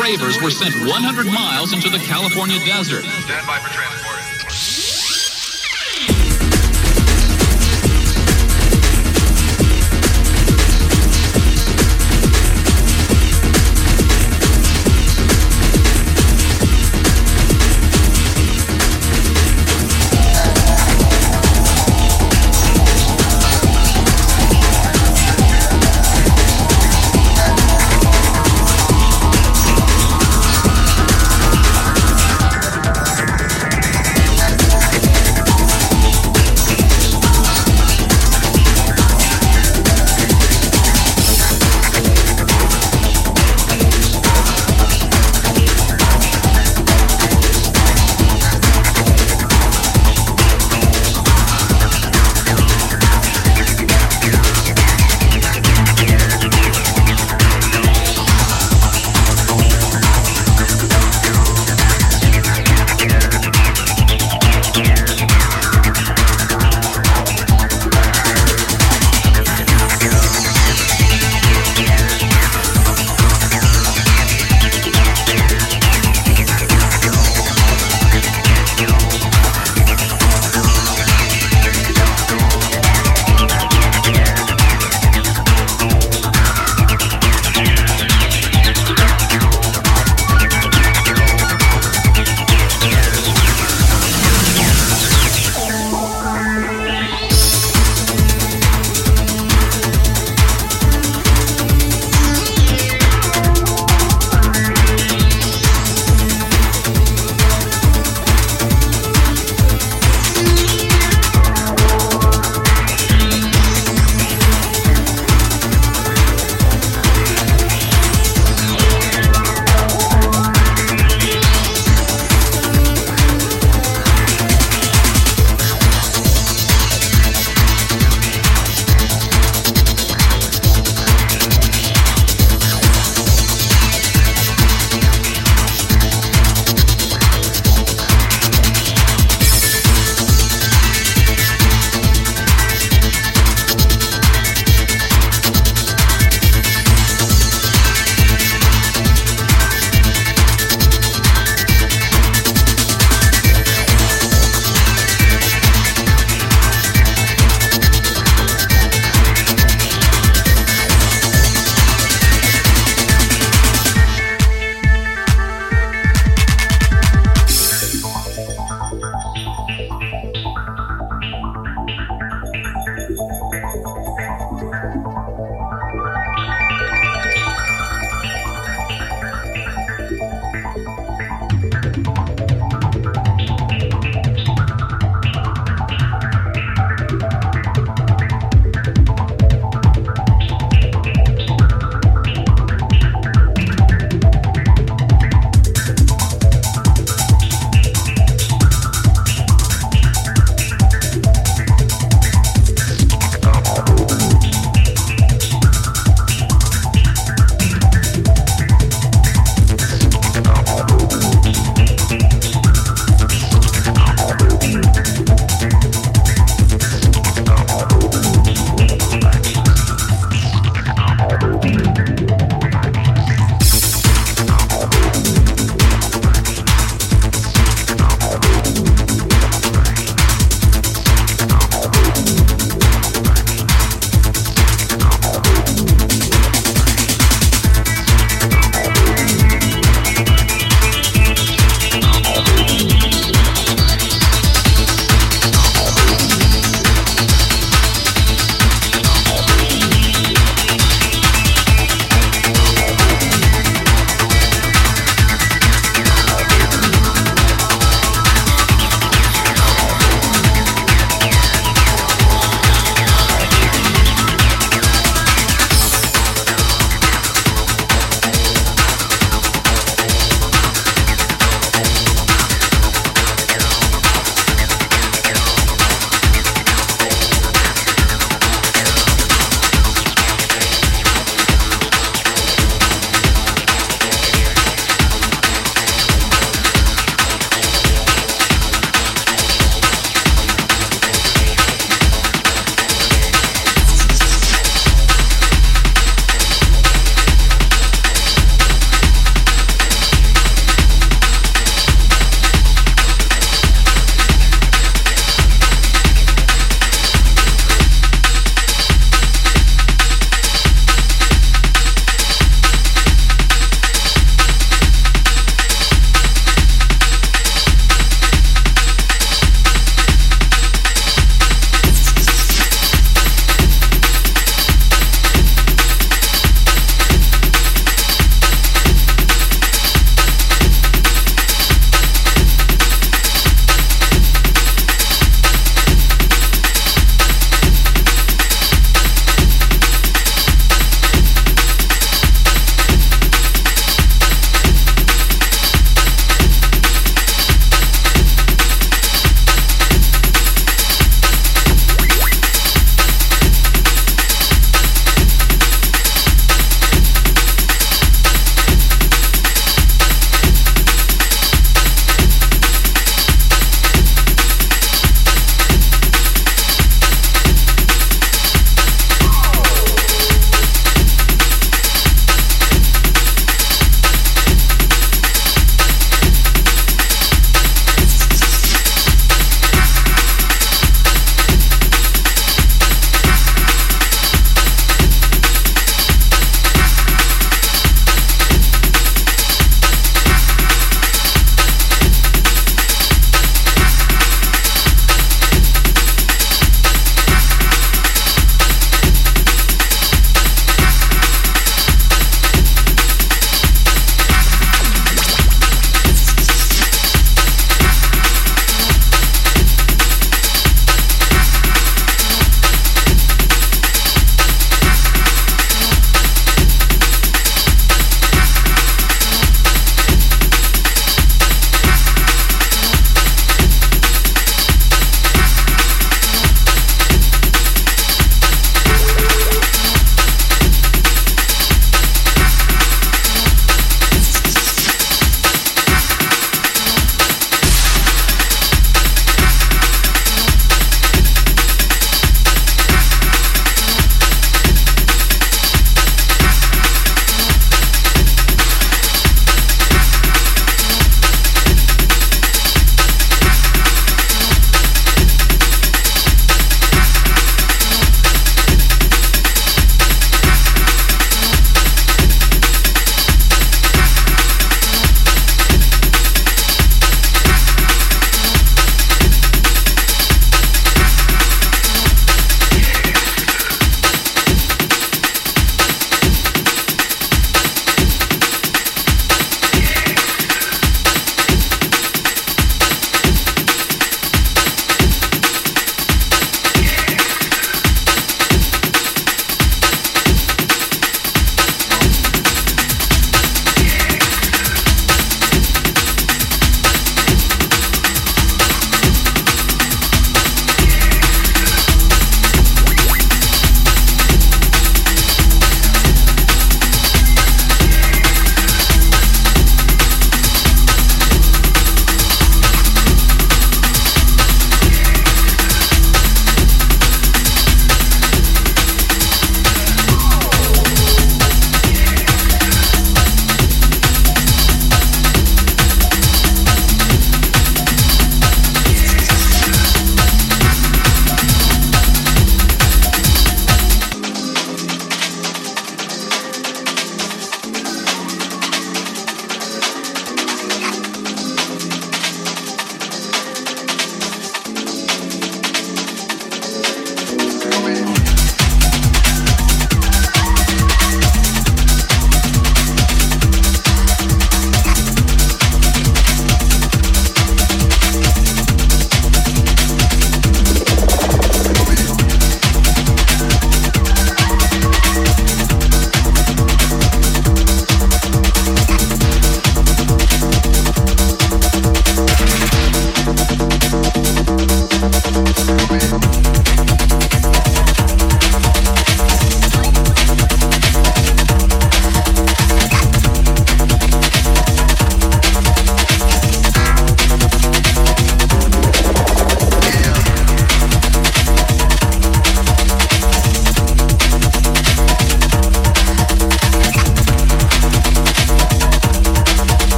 Ravers were sent 100 miles into the California desert. Stand by for transport.